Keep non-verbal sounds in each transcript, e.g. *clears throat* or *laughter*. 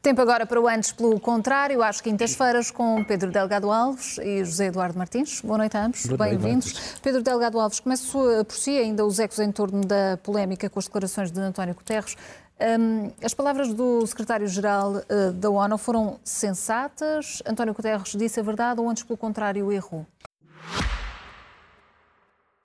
Tempo agora para o antes pelo contrário, às quintas-feiras, com Pedro Delgado Alves e José Eduardo Martins. Boa noite a ambos, bem-vindos. Pedro Delgado Alves, começo por si, ainda os ecos em torno da polémica com as declarações de António Guterres. Um, as palavras do secretário-geral uh, da ONU foram sensatas? António Guterres disse a verdade ou antes, pelo contrário, errou?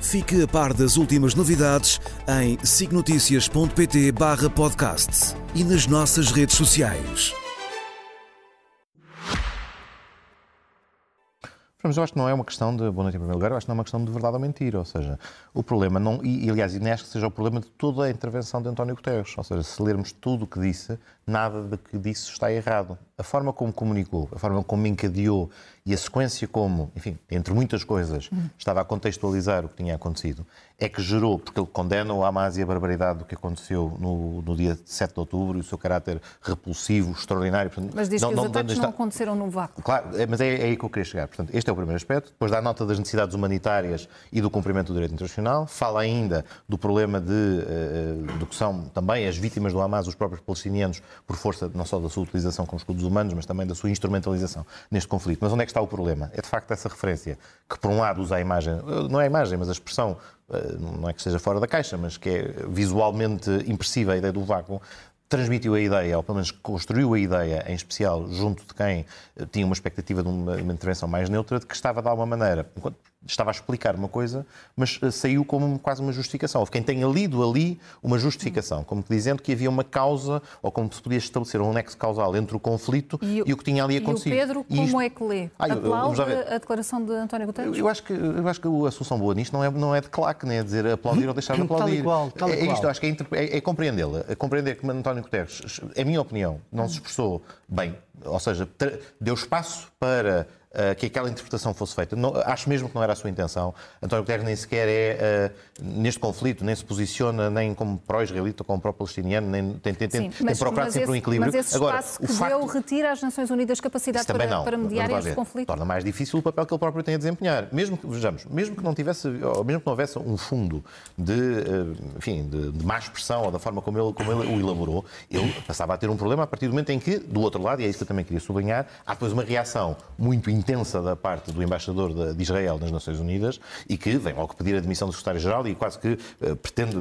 Fique a par das últimas novidades em signoticias.pt barra podcast e nas nossas redes sociais. Mas eu acho que não é uma questão de, boa noite em primeiro lugar, eu acho que não é uma questão de verdade ou mentira, ou seja, o problema, não, e, aliás, e acho que seja o problema de toda a intervenção de António Guterres, ou seja, se lermos tudo o que disse, nada do que disse está errado. A forma como comunicou, a forma como encadeou e a sequência como, enfim, entre muitas coisas, estava a contextualizar o que tinha acontecido, é que gerou, porque ele condena o Hamas e a barbaridade do que aconteceu no, no dia 7 de outubro e o seu caráter repulsivo, extraordinário. Portanto, mas diz não, que os não, ataques não, não aconteceram no vácuo. Claro, é, mas é, é aí que eu queria chegar. Portanto, este é o primeiro aspecto. Depois dá nota das necessidades humanitárias e do cumprimento do direito internacional. Fala ainda do problema de, uh, do que são também as vítimas do Hamas, os próprios palestinianos, por força não só da sua utilização com escudos humanos, mas também da sua instrumentalização neste conflito. Mas onde é que está o problema? É de facto essa referência, que por um lado usa a imagem, não é a imagem, mas a expressão, eh, não é que esteja fora da caixa, mas que é visualmente impressiva a ideia do vácuo, transmitiu a ideia, ou pelo menos construiu a ideia, em especial junto de quem eh, tinha uma expectativa de uma, uma intervenção mais neutra, de que estava de alguma maneira, enquanto estava a explicar uma coisa, mas uh, saiu como quase uma justificação. Houve quem tenha lido ali uma justificação, como dizendo que havia uma causa, ou como se podia estabelecer um nexo causal entre o conflito e, e o que tinha ali acontecido. E o Pedro, como isto... é que lê? Ah, Aplaude a declaração de António Guterres? Eu acho que, eu acho que a solução boa nisto não é, não é de claque, nem é dizer aplaudir ou deixar de aplaudir. Tal igual, tal é, é isto, acho que é, é, é compreendê-la. É compreender que António Guterres, é a minha opinião, não se expressou bem. Ou seja, deu espaço para uh, que aquela interpretação fosse feita. Não, acho mesmo que não era a sua intenção. António Guterres nem sequer é, uh, neste conflito, nem se posiciona nem como pró-israelita, como pró-palestiniano, nem tem, tem, Sim, tem mas, procurado sempre esse, um equilíbrio. Mas esse Agora, espaço que facto... deu retira às Nações Unidas capacidade para, não, para mediar este conflito? Torna mais difícil o papel que ele próprio tem a desempenhar. Mesmo que, vejamos, mesmo que não tivesse, mesmo que não houvesse um fundo de, uh, enfim, de, de má expressão ou da forma como ele, como ele o elaborou, ele passava a ter um problema a partir do momento em que, do outro lado, e é isso que eu também queria sublinhar, há depois uma reação muito intensa da parte do embaixador de Israel nas Nações Unidas e que vem logo pedir a demissão do secretário-geral e quase que uh, pretende,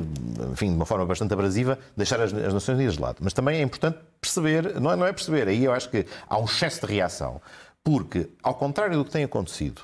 enfim, de uma forma bastante abrasiva, deixar as, as, Nações Unidas de lado. Mas também é importante perceber, não é, não é perceber, aí eu acho que há um excesso de reação, porque, ao contrário do que tem acontecido,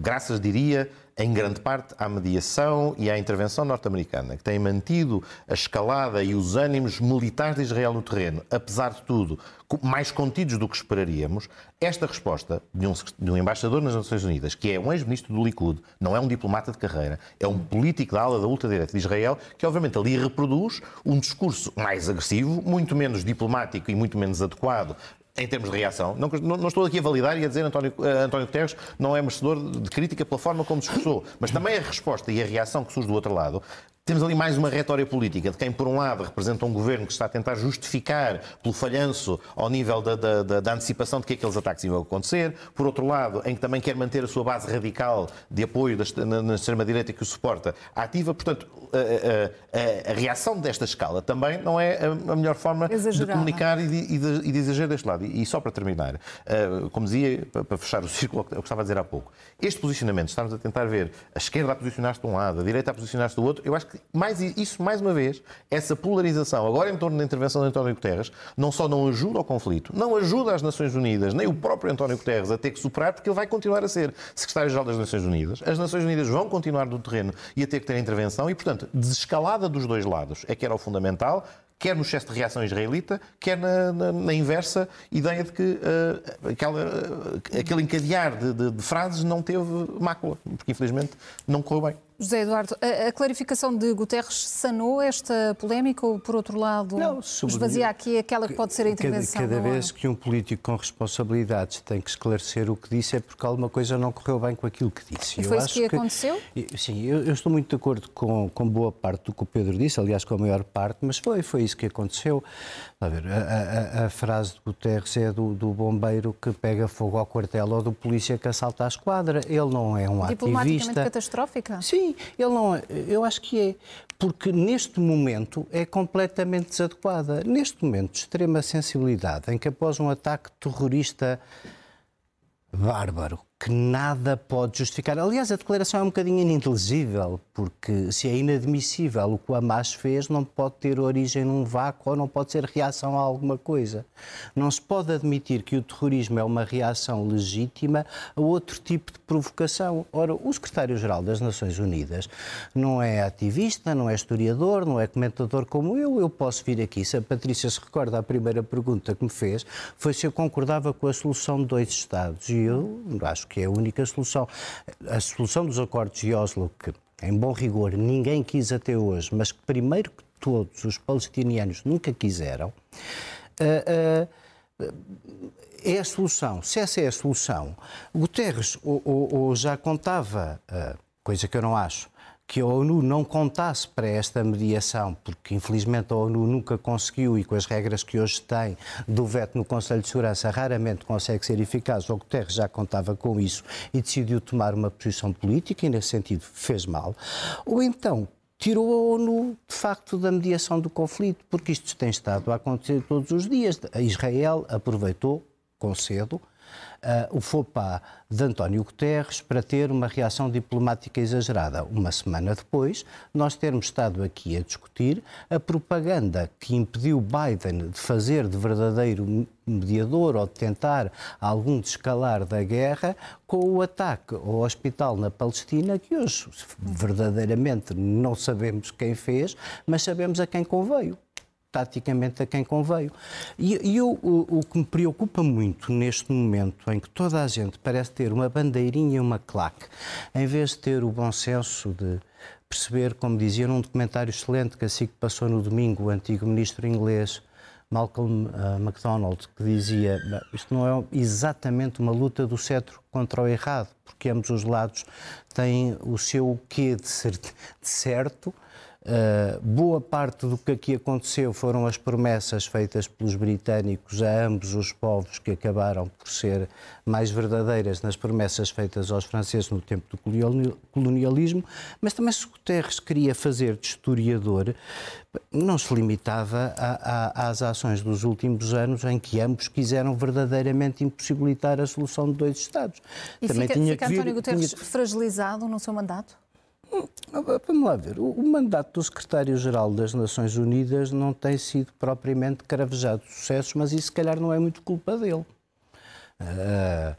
graças, diria, em grande parte à mediação e à intervenção norte-americana, que tem mantido a escalada e os ânimos militares de Israel no terreno, apesar de tudo, mais contidos do que esperaríamos, esta resposta de um, de um embaixador nas Nações Unidas, que é um ex-ministro do Likud, não é um diplomata de carreira, é um político da ala da ultradireita de Israel, que obviamente ali reproduz um discurso mais agressivo, muito menos diplomático e muito menos adequado em termos de reação. Não, não, estou aqui a validar e a dizer António, uh, António Guterres não é merecedor de crítica pela forma como discursou, mas também a resposta e a reação que surge do outro lado temos ali mais uma retória política de quem, por um lado, representa um governo que está a tentar justificar pelo falhanço ao nível da, da, da, antecipação de que aqueles ataques iam acontecer, por outro lado, em que também quer manter a sua base radical de apoio da, na, na extrema-direita que o suporta ativa. Portanto, a, a, a, reação desta escala também não é a, melhor forma de comunicar e de, e, de, e de, exagerar deste lado. E, e só para terminar, uh, como dizia, para, para fechar o círculo, eu estava a dizer há pouco, este posicionamento, estamos a tentar ver a esquerda a posicionar-se de um lado, a direita a posicionar-se do outro, eu acho que mais, isso, mais uma vez, essa polarização, agora em torno da intervenção de António Guterres, não só não ajuda ao conflito, não ajuda as Nações Unidas, nem o próprio António Guterres a ter que superar, porque ele vai continuar a ser secretário-geral das Nações Unidas. As Nações Unidas vão continuar no terreno e a ter que ter intervenção e, portanto, desescalada dos dois lados é que era o fundamental quer no excesso de reação israelita, quer na, na, na inversa ideia de que uh, aquela, uh, aquele encadear de, de, de, frases não teve mácula, porque infelizmente não correu bem. José Eduardo, a, a, clarificação de Guterres sanou esta polémica ou, por outro lado, não, esvazia aqui aquela que pode ser a intervenção? Cada, cada vez que um político com responsabilidades tem que esclarecer o que disse é porque alguma coisa não correu bem com aquilo que disse. E foi eu isso que, que aconteceu? Sim, eu, eu, estou muito de acordo com, com boa parte do que o Pedro disse, aliás, com a maior parte, mas foi, foi isso que aconteceu. A, ver, a, a, a frase de Guterres é do, do, bombeiro que pega fogo ao quartel ou do polícia que assalta a esquadra. Ele não é um ativista. catastrófica? Sim, ele não é, eu acho que é, porque neste momento é completamente desadequada. Neste momento de extrema sensibilidade, em que após um ataque terrorista bárbaro, que nada pode justificar. Aliás, a declaração é um bocadinho ininteligível, porque se é inadmissível o que o Hamas fez, não pode ter origem num vácuo ou não pode ser reação a alguma coisa. Não se pode admitir que o terrorismo é uma reação legítima a outro tipo de provocação. Ora, o secretário-geral das Nações Unidas não é ativista, não é historiador, não é comentador como eu. Eu posso vir aqui. Se a Patrícia se recorda, a primeira pergunta que me fez foi se eu concordava com a solução de dois Estados. E eu acho que é a única solução. A solução dos acordos de Oslo, que, em bom rigor, ninguém quis até hoje, mas que primeiro que todos os palestinianos nunca quiseram, uh, uh, é a solução. Se essa é a solução, Guterres ou, ou, ou já contava, uh, coisa que eu não acho, que a ONU não contasse para esta mediação, porque infelizmente a ONU nunca conseguiu e com as regras que hoje tem do veto no Conselho de Segurança raramente consegue ser eficaz. O Guterres já contava com isso e decidiu tomar uma posição política e nesse sentido fez mal. Ou então tirou a ONU, de facto, da mediação do conflito, porque isto tem estado a acontecer todos os dias. A Israel aproveitou, com cedo, uh, o FOPA de António Guterres para ter uma reação diplomática exagerada. Uma semana depois, nós termos estado aqui a discutir a propaganda que impediu Biden de fazer de verdadeiro mediador ou de tentar algum descalar da guerra com o ataque ao hospital na Palestina, que hoje verdadeiramente não sabemos quem fez, mas sabemos a quem conveio taticamente a quem conveio. E, e eu, o, o, que me preocupa muito neste momento em que toda a gente parece ter uma bandeirinha e uma claque, em vez de ter o bom senso de perceber, como dizia num documentário excelente que assim que passou no domingo, o antigo ministro inglês Malcolm uh, MacDonald, que dizia isto não é exatamente uma luta do cetro contra o errado, porque ambos os lados têm o seu quê de, certo, Uh, boa parte do que aqui aconteceu foram as promessas feitas pelos britânicos a ambos os povos que acabaram por ser mais verdadeiras nas promessas feitas aos franceses no tempo do colonialismo, mas também se Guterres queria fazer de historiador, não se limitava a, a, às ações dos últimos anos em que ambos quiseram verdadeiramente impossibilitar a solução de dois Estados. E também fica, tinha fica que vir, António Guterres tinha... fragilizado no seu mandato? Vamos lá ver. O, mandato do secretário-geral das Nações Unidas não tem sido propriamente cravejado de sucessos, mas isso, se calhar, não é muito culpa dele. Uh,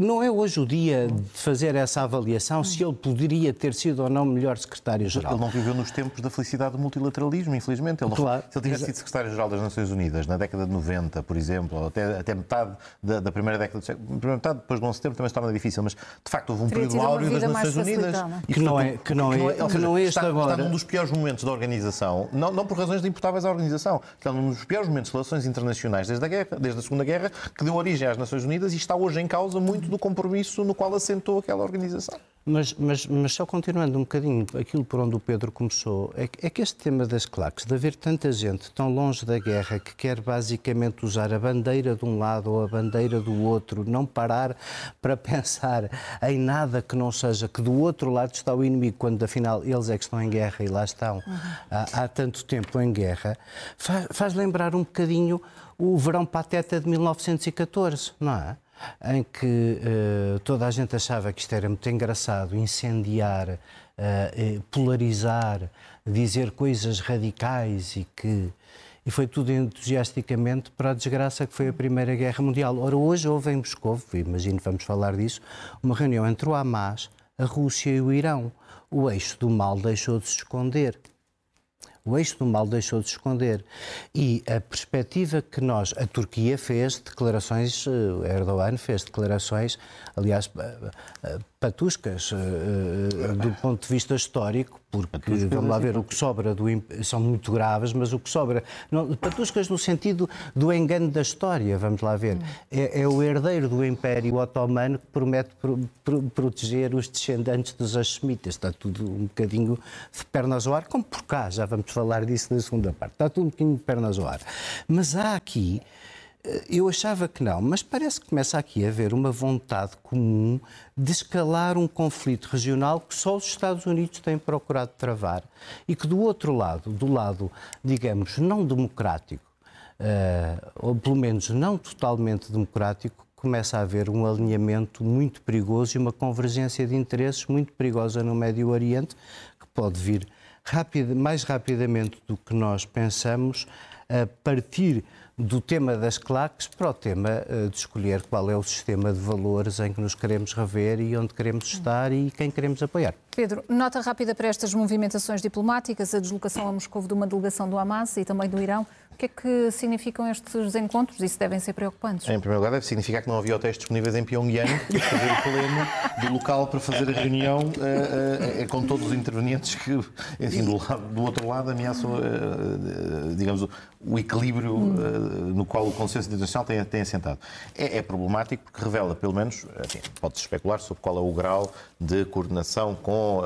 não é hoje o dia de fazer essa avaliação se ele poderia ter sido ou não melhor secretário-geral. Ele não viveu nos tempos da felicidade do multilateralismo, infelizmente. Ele claro. se ele tivesse sido secretário-geral das Nações Unidas na década de 90, por exemplo, ou até, até metade da, da, primeira década do século, primeira metade depois do 11 de setembro também se torna difícil, mas de facto houve um Teria período áureo das Nações Unidas. Que não é, que não é, que não é, este está, agora. Está num dos piores momentos da organização, não, não por razões de imputáveis à organização, está num dos piores momentos de relações internacionais desde a guerra, desde a Segunda Guerra, que deu origem às Nações Unidas e está hoje em causa muito do compromisso no qual assentou aquela organização. Mas, mas, mas só continuando um bocadinho aquilo por onde o Pedro começou, é, é que este tema das claques, de haver tanta gente tão longe da guerra que quer basicamente usar a bandeira de um lado ou a bandeira do outro, não parar para *laughs* pensar em nada que não seja que do outro lado está o inimigo, quando afinal eles é que estão em guerra e lá estão uhum. há, há, tanto tempo em guerra, faz, faz lembrar um bocadinho o verão pateta de 1914, não é? Em que uh, toda a gente achava que isto era muito engraçado, incendiar, uh, polarizar, dizer coisas radicais e que. E foi tudo entusiasticamente para a desgraça que foi a Primeira Guerra Mundial. Ora, hoje houve em Moscou, imagino que vamos falar disso, uma reunião entre o Hamas, a Rússia e o Irão. O eixo do mal deixou de se esconder. O eixo do mal deixou de esconder. E a perspectiva que nós, a Turquia fez declarações, eh, Erdogan fez declarações, aliás, eh, eh, patuscas uh, do ponto de vista histórico, porque vamos lá ver, o que sobra do são muito graves, mas o que sobra. Não, patuscas no sentido do engano da história, vamos lá ver. É, é o herdeiro do Império Otomano que promete pro, pro, proteger os descendentes dos Hashemitas. Está tudo um bocadinho de pernas ao ar, como por cá, já vamos falar disso na segunda parte. Está tudo um bocadinho de pernas ao ar. Mas há aqui eu achava que não, mas parece que começa aqui a haver uma vontade comum de escalar um conflito regional que só os Estados Unidos têm procurado travar e que do outro lado, do lado, digamos, não democrático, uh, ou pelo menos não totalmente democrático, começa a haver um alinhamento muito perigoso e uma convergência de interesses muito perigosa no Médio Oriente, que pode vir mais rapidamente do que nós pensamos a partir do tema das claques para o tema eh, de escolher qual é o sistema de valores em que nos queremos rever e onde queremos estar e quem queremos apoiar. Pedro, nota rápida para estas movimentações diplomáticas, a deslocação a Moscou de uma delegação do Hamas e também do Irão que é que significam estes encontros? Isso devem ser preocupantes. Em primeiro lugar, deve significar que não havia hotéis disponíveis em Pyongyang para fazer o pleno do local para fazer a reunião uh, uh, com todos os intervenientes que, enfim, do, lado, do outro lado ameaçam, uh, digamos, o equilíbrio no qual o consenso internacional tem, tem assentado. É, é, problemático porque revela, pelo menos, pode-se especular sobre qual é o grau de coordenação com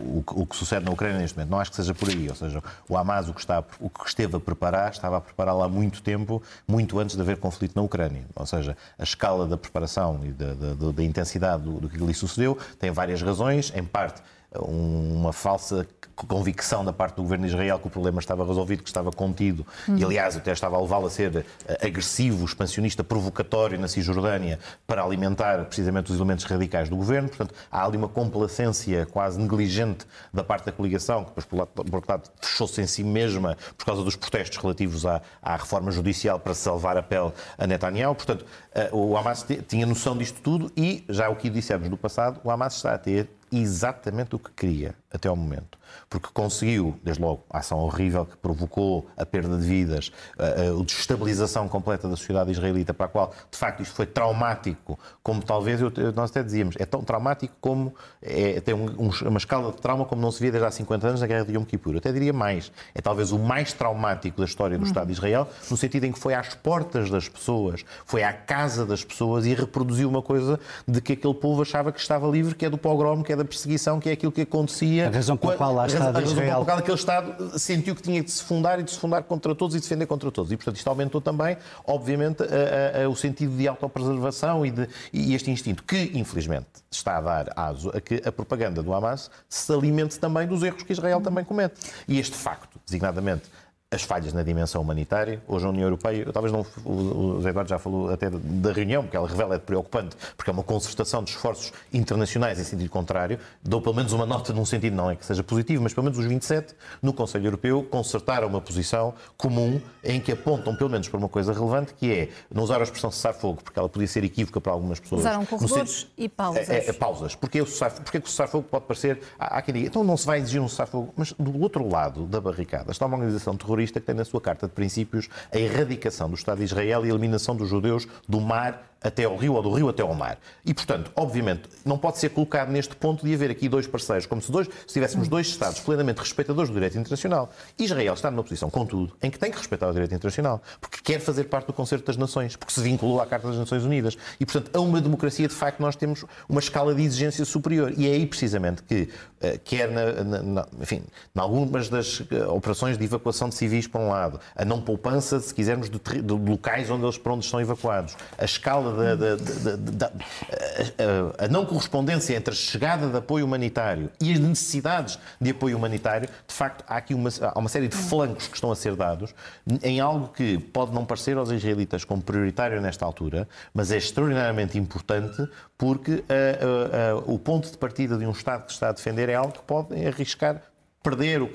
o, o, que sucede na Ucrânia neste momento. Não acho que seja por aí, ou seja, o Hamas o que, está, o que esteve a preparar, estava a prepará-la há muito tempo, muito antes de haver conflito na Ucrânia. Ou seja, a escala da preparação e da, da, da intensidade do, do que ali sucedeu tem várias razões, em parte uma falsa convicção da parte do governo de Israel que o problema estava resolvido, que estava contido, uhum. e aliás até estava a levá-lo a ser eh, agressivo, expansionista, provocatório na Cisjordânia para alimentar precisamente os elementos radicais do governo. Portanto, há ali uma complacência quase negligente da parte da coligação, que depois, por outro lado, fechou-se em si mesma por causa dos protestos relativos à, à reforma judicial para salvar a pele a Netanyahu. Portanto, eh, o Hamas tinha noção disto tudo e, já o que dissemos no passado, o Hamas está a ter exatamente o que queria até ao momento porque conseguiu, desde logo, a ação horrível que provocou a perda de vidas, a, a desestabilização completa da sociedade israelita, para a qual, de facto, isto foi traumático, como talvez eu, nós até dizíamos, é tão traumático como é, tem um, um, uma escala de trauma como não se via desde há 50 anos na Guerra de Yom Kippur. Eu até diria mais, é talvez o mais traumático da história do Estado de Israel, no sentido em que foi às portas das pessoas, foi à casa das pessoas e reproduziu uma coisa de que aquele povo achava que estava livre, que é do pogrom, que é da perseguição, que é aquilo que acontecia. A razão pela qual lá Estado a, Israel. A aquele Estado sentiu que tinha de se fundar e de se fundar contra todos e defender contra todos. E, portanto, isto aumentou também, obviamente, a, a, o sentido de autopreservação e, de, e este instinto, que, infelizmente, está a dar aso a que a propaganda do Hamas se alimente também dos erros que Israel também comete. E este facto, designadamente, as falhas na dimensão humanitária. Hoje a União Europeia, talvez não, o Eduardo já falou até da reunião, porque ela revela é preocupante, porque é uma concertação de esforços internacionais em sentido contrário. Dou pelo menos uma nota num sentido, não é que seja positivo, mas pelo menos os 27 no Conselho Europeu concertaram uma posição comum em que apontam pelo menos para uma coisa relevante, que é não usar a expressão cessar-fogo, porque ela podia ser equívoca para algumas pessoas. Usaram corredores e pausas. É, é, pausas. Porque o cessar-fogo pode parecer... Há, há quem diga, então não se vai exigir um cessar-fogo, mas do outro lado da barricada está uma organização terrorista terrorista que tem na sua Carta de Princípios a erradicação do Estado de Israel e a eliminação dos judeus do mar até ao rio ou do rio até ao mar. E, portanto, obviamente, não pode ser colocado neste ponto de haver aqui dois parceiros, como se, dois, se tivéssemos dois Estados plenamente respeitadores do direito internacional. Israel está numa posição, contudo, em que tem que respeitar o direito internacional, porque quer fazer parte do Concerto das Nações, porque se vinculou à Carta das Nações Unidas. E, portanto, a uma democracia, de facto, nós temos uma escala de exigência superior. E é aí, precisamente, que, eh, quer na, na, enfim, em algumas das eh, operações de evacuação de civis, por um lado, a não poupança, se quisermos, de, de locais onde eles, para onde estão evacuados, a escala da, a, a, não correspondência entre a chegada de apoio humanitário e as necessidades de apoio humanitário, de facto, há aqui uma, há uma série de flancos que estão a ser dados em algo que pode não parecer aos israelitas como prioritário nesta altura, mas é extraordinariamente importante porque uh, uh, uh, o ponto de partida de um Estado que está a defender é algo que pode arriscar perder o,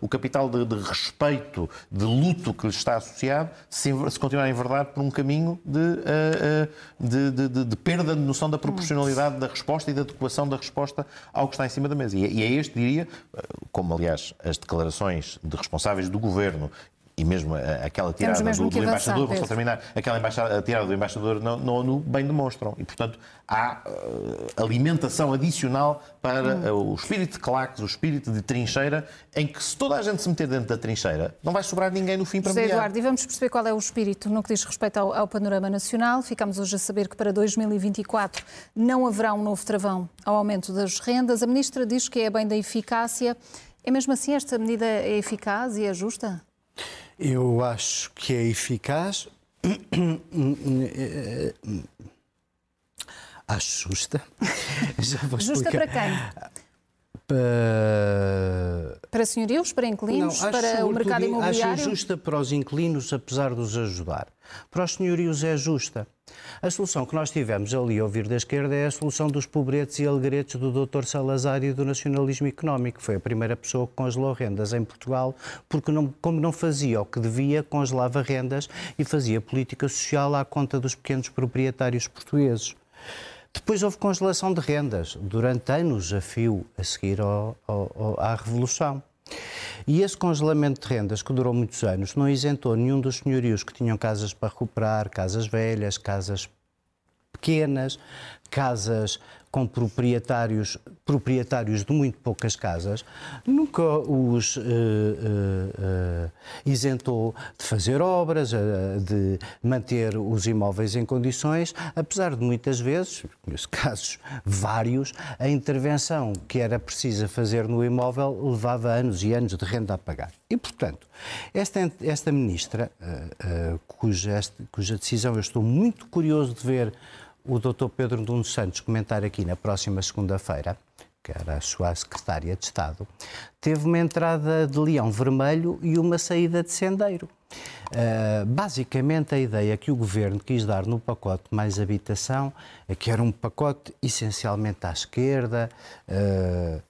o capital de, de, respeito, de luto que lhe está associado, se, se continuar em verdade por um caminho de, uh, de, de, de, perda de noção da proporcionalidade da resposta e da adequação da resposta ao que está em cima da mesa. E, e é este, diria, como aliás as declarações de responsáveis do governo e mesmo aquela tirada mesmo do, do embaixador, vou só terminar, aquela embaixada, tirada do embaixador na, na ONU bem demonstram. E, portanto, há uh, alimentação adicional para hum. uh, o espírito de claques, o espírito de trincheira, em que se toda a gente se meter dentro da trincheira, não vai sobrar ninguém no fim para José Eduardo, e vamos perceber qual é o espírito no que diz respeito ao, ao panorama nacional. Ficamos hoje a saber que para 2024 não haverá um novo travão ao aumento das rendas. A Ministra diz que é bem da eficácia. É mesmo assim esta medida é eficaz e é justa? Eu acho que é eficaz. *clears throat* acho *laughs* justa. justa para quem? Para... para senhorios, para inquilinos, Não, para o mercado imobiliário? Acho justa para os inquilinos, apesar de os ajudar. Para os senhorios é justa. A solução que nós tivemos ali a ouvir da esquerda é a solução dos pobretes e alegretes do Dr. Salazar e do nacionalismo económico. Foi a primeira pessoa que congelou rendas em Portugal, porque, não, como não fazia o que devia, congelava rendas e fazia política social à conta dos pequenos proprietários portugueses. Depois houve congelação de rendas, durante anos a fio, a seguir ao, ao, à Revolução. E esse congelamento de rendas, que durou muitos anos, não isentou nenhum dos senhorios que tinham casas para recuperar, casas velhas, casas pequenas, casas com proprietários, proprietários de muito poucas casas, nunca os uh, uh, uh, isentou de fazer obras, de manter os imóveis em condições, apesar de muitas vezes, nos *laughs* casos vários, a intervenção que era precisa fazer no imóvel levava anos e anos de renda a pagar. E, portanto, esta, esta ministra, cuja, cuja decisão eu estou muito curioso de ver o Dr. Pedro Nuno Santos comentar aqui na próxima segunda-feira, que era a sua secretária de Estado, teve uma entrada de leão vermelho e uma saída de sendeiro. Uh, basicamente, a ideia que o governo quis dar no pacote mais habitação é que era um pacote essencialmente à esquerda uh,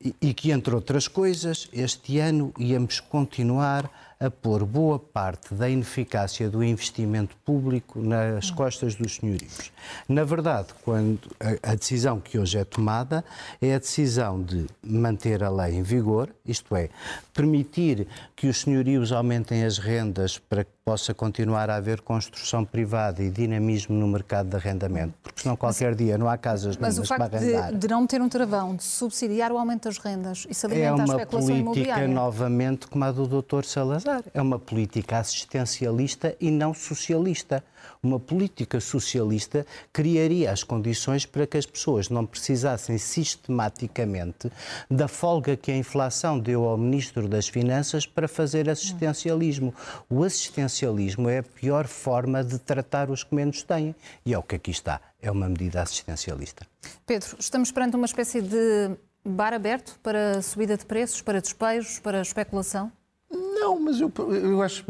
e, e que, entre outras coisas, este ano íamos continuar a pôr boa parte da ineficácia do investimento público nas costas dos senhorios. Na verdade, quando a, decisão que hoje é tomada é a decisão de manter a lei em vigor, isto é, permitir que os senhorios aumentem as rendas para que possa continuar a haver construção privada e dinamismo no mercado de arrendamento, porque senão qualquer mas, dia não há casas mas para arrendar. Mas o facto de, de, não ter um travão, de subsidiar o aumento das rendas, isso alimenta é a especulação imobiliária. É uma política, novamente, como a do Dr. Salazar. É uma política assistencialista e não socialista. Uma política socialista criaria as condições para que as pessoas não precisassem sistematicamente da folga que a inflação deu ao Ministro das Finanças para fazer assistencialismo. O assistencialismo é a pior forma de tratar os que menos têm. E é o que aqui está. É uma medida assistencialista. Pedro, estamos perante uma espécie de bar aberto para subida de preços, para despejos, para especulação? Não, mas eu, eu acho,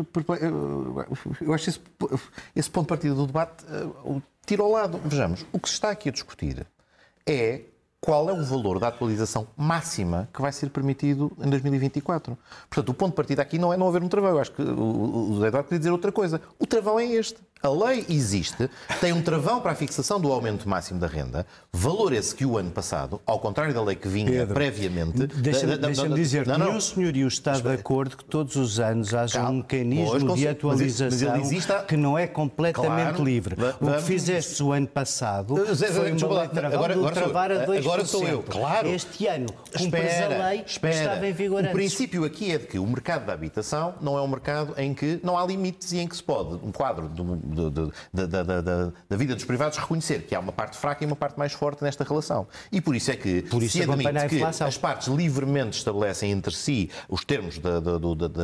eu acho esse, esse ponto de partida do debate uh, tira ao lado. Vejamos, o que se está aqui a discutir é qual é o valor da atualização máxima que vai ser permitido em 2024. Portanto, o ponto de partida aqui não é não haver um travão. Eu acho que o José Eduardo queria dizer outra coisa. O travão é este. A lei existe, tem um travão para a fixação do aumento máximo da renda, valor esse que o ano passado, ao contrário da lei que vinha Pedro, previamente. Deixa-me deixa dizer, não, não, nenhum senhorio está de acordo que todos os anos haja um mecanismo pois, de atualização mas, mas que não é completamente claro, livre. O que fizeste o ano passado foi uma lei travão agora, agora travar a 2%. Agora sou eu, claro. Este ano, cumpres a lei espera. que estava em vigor O princípio aqui é de que o mercado da habitação não é um mercado em que não há limites e em que se pode, um quadro de da, da, da, da, vida dos privados reconhecer que há uma parte fraca e uma parte mais forte nesta relação. E por isso é que por isso se admite que as partes livremente estabelecem entre si os termos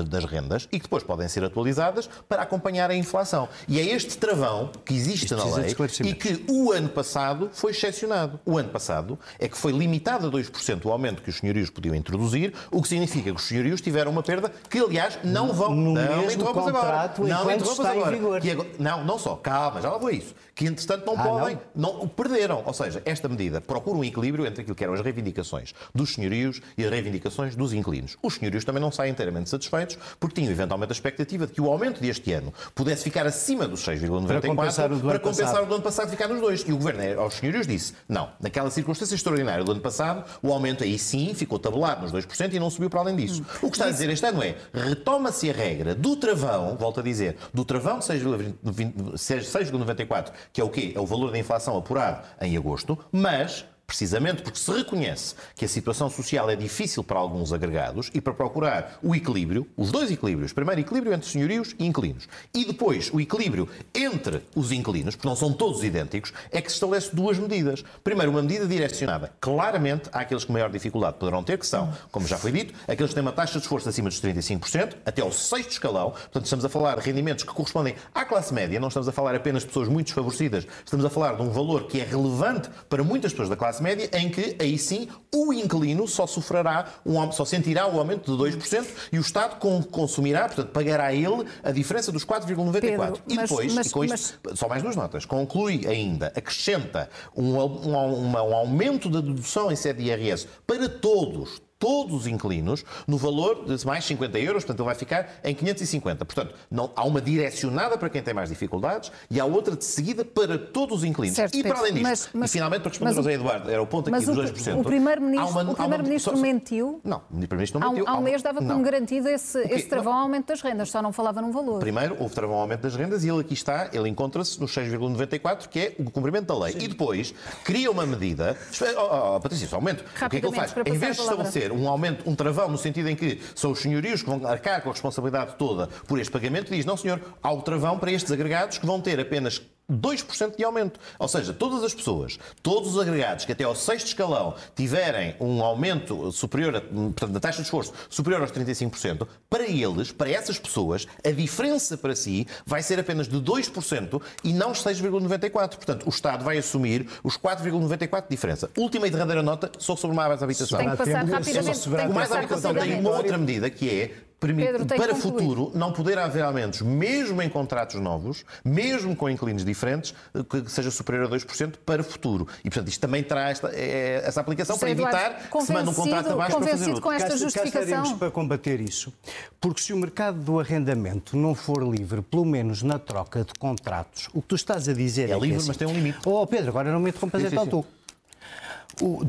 das rendas e que depois podem ser atualizadas para acompanhar a inflação. E é este travão que existe Isto na lei e que o ano passado foi excepcionado. O ano passado é que foi limitado a 2% o aumento que os senhorios podiam introduzir, o que significa que os senhorios tiveram uma perda que, aliás, não vão... No não mesmo contrato, agora. Não está agora. Em vigor. Agora, não, não só, calma, já lá vou isso. Que entretanto não ah, podem, não? não perderam. Ou seja, esta medida procura um equilíbrio entre aquilo que eram as reivindicações dos senhorios e as reivindicações dos inquilinos. Os senhorios também não saem inteiramente satisfeitos porque tinham eventualmente a expectativa de que o aumento deste ano pudesse ficar acima dos 6,94 para compensar o do, para ano, compensar passado. o do ano passado ficar nos dois. E o Governo aos senhorios disse, não, naquela circunstância extraordinária do ano passado, o aumento aí sim ficou tabulado nos 2% e não subiu para além disso. O que está a dizer este ano é, retoma-se a regra do travão, volto a dizer, do travão de 6,94, que é o quê? É o valor da inflação apurado em agosto, mas precisamente porque se reconhece que a situação social é difícil para alguns agregados e para procurar o equilíbrio, os dois equilíbrios, primeiro equilíbrio entre senhorios e inquilinos, e depois o equilíbrio entre os inquilinos, porque não são todos idênticos, é que se estabelece duas medidas. Primeiro, uma medida direcionada claramente àqueles que maior dificuldade poderão ter, que são, como já foi dito, aqueles que têm uma taxa de esforço acima dos 35%, até ao sexto escalão, portanto estamos a falar de rendimentos que correspondem à classe média, não estamos a falar apenas de pessoas muito desfavorecidas, estamos a falar de um valor que é relevante para muitas pessoas da classe classe média, em que aí sim o inquilino só sofrerá, um, só sentirá o aumento de 2% e o Estado consumirá, portanto, pagará ele a diferença dos 4,94. E depois, mas, e com isto, mas... só mais duas notas, conclui ainda, acrescenta um, um, um aumento da dedução em sede de IRS para todos, todos os inquilinos no valor de mais 50 euros, portanto ele vai ficar em 550. Portanto, não, há uma direcionada para quem tem mais dificuldades e há outra de seguida para todos os inquilinos. Certo, e para além disto, mas, mas, e finalmente para responder ao José Eduardo, era o ponto aqui dos 2%. O Primeiro-Ministro primeiro mentiu? Não, o Primeiro-Ministro não mentiu. Há, há um mês dava como não. garantido esse, esse travão ao aumento das rendas, só não falava num valor. Primeiro, houve travão ao aumento das rendas e ele aqui está, ele encontra-se no 6,94, que é o cumprimento da lei. Sim. E depois cria uma medida. Oh, oh, Patrícia, só um momento. O que é que ele faz? Em vez de estabelecer um aumento, um travão no sentido em que são os senhorios que vão arcar com a responsabilidade toda por este pagamento, diz, não senhor, há o travão para estes agregados que vão ter apenas 2% de aumento. Ou seja, todas as pessoas, todos os agregados que até ao sexto escalão tiverem um aumento superior, a, portanto, da taxa de esforço superior aos 35%, para eles, para essas pessoas, a diferença para si vai ser apenas de 2% e não os 6,94%. Portanto, o Estado vai assumir os 4,94% de diferença. Última e derradeira nota, só sobre uma mais habitação. Tem que passar rapidamente. O mais habitação tem uma outra medida que é permite, Pedro, para futuro, não poder haver aumentos, mesmo em contratos novos, mesmo com inquilinos diferentes, que seja superior a 2% para o futuro. E, portanto, isto também traz esta, é, essa aplicação José para evitar que se mande um contrato abaixo para fazer outro. com esta justificação? Cá para combater isso. Porque se o mercado do arrendamento não for livre, pelo menos na troca de contratos, o que tu estás a dizer é, é livre, é assim, mas tem um limite. Oh, Pedro, agora não me interrompas então tu.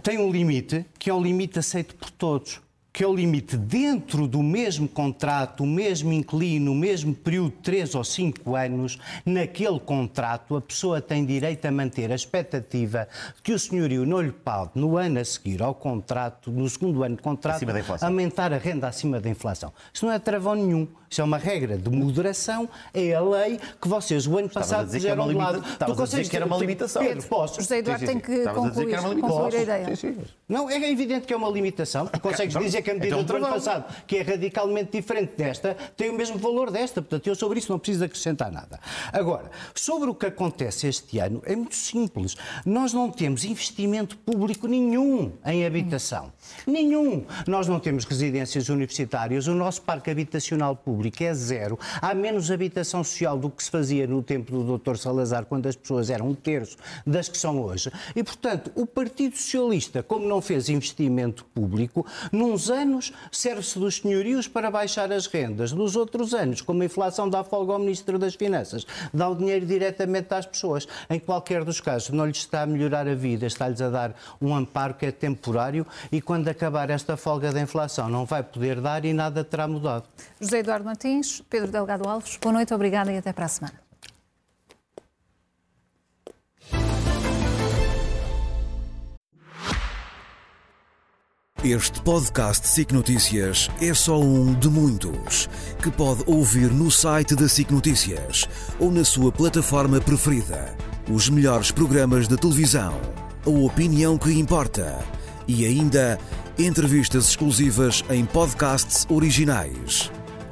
Tem um limite que é um limite aceito por todos que é o limite dentro do mesmo contrato, o mesmo inquilino, o mesmo período de 3 ou 5 anos, naquele contrato a pessoa tem direito a manter a expectativa de que o senhorio não lhe pode, no ano a seguir ao contrato, no segundo ano de contrato, aumentar a renda acima da inflação. Isto não é travão nenhum. Isto é uma regra de moderação, é a lei que vocês o ano passado fizeram de lado. Estavas a dizer que era uma limitação. Pedro, posso? José Eduardo tem que concluir, concluir a ideia. Sim, sim. Não, é evidente que é uma limitação. Tu consegues dizer que a medida então, do ano passado, que é radicalmente diferente desta, tem o mesmo valor desta. Portanto, eu sobre isso não preciso acrescentar nada. Agora, sobre o que acontece este ano, é muito simples. Nós não temos investimento público nenhum em habitação. Nenhum. Nós não temos residências universitárias. O nosso parque habitacional público é zero. Há menos habitação social do que se fazia no tempo do Dr. Salazar, quando as pessoas eram um terço das que são hoje. E, portanto, o Partido Socialista, como não fez investimento público, nos anos serve-se dos senhorios para baixar as rendas. Nos outros anos, como a inflação dá folga ao Ministro das Finanças, dá o dinheiro diretamente às pessoas. Em qualquer dos casos, não lhes está a melhorar a vida, está-lhes a dar um amparo que é temporário e quando acabar esta folga da inflação não vai poder dar e nada terá mudado. José Eduardo Martins, Pedro Delgado Alves, boa noite, obrigada e até para a semana. Este podcast SIC Notícias é só um de muitos que pode ouvir no site da SIC Notícias ou na sua plataforma preferida. Os melhores programas de televisão, a opinião que importa e ainda entrevistas exclusivas em podcasts originais.